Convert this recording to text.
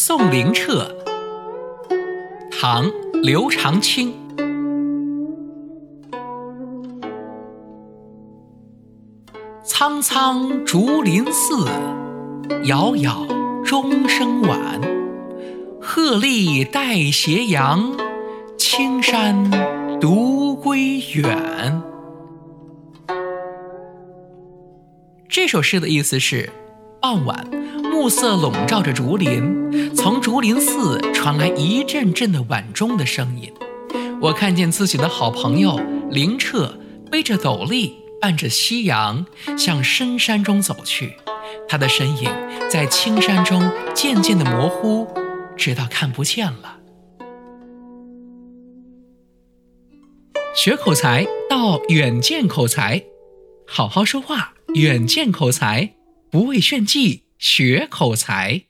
送灵澈，唐·刘长卿。苍苍竹林寺，杳杳钟声晚。鹤唳带斜阳，青山独归远。这首诗的意思是：傍晚，暮色笼罩着竹林，从竹林寺传来一阵阵的晚钟的声音。我看见自己的好朋友灵澈背着斗笠，伴着夕阳向深山中走去，他的身影在青山中渐渐的模糊，直到看不见了。学口才到远见口才，好好说话。远见口才，不为炫技学口才。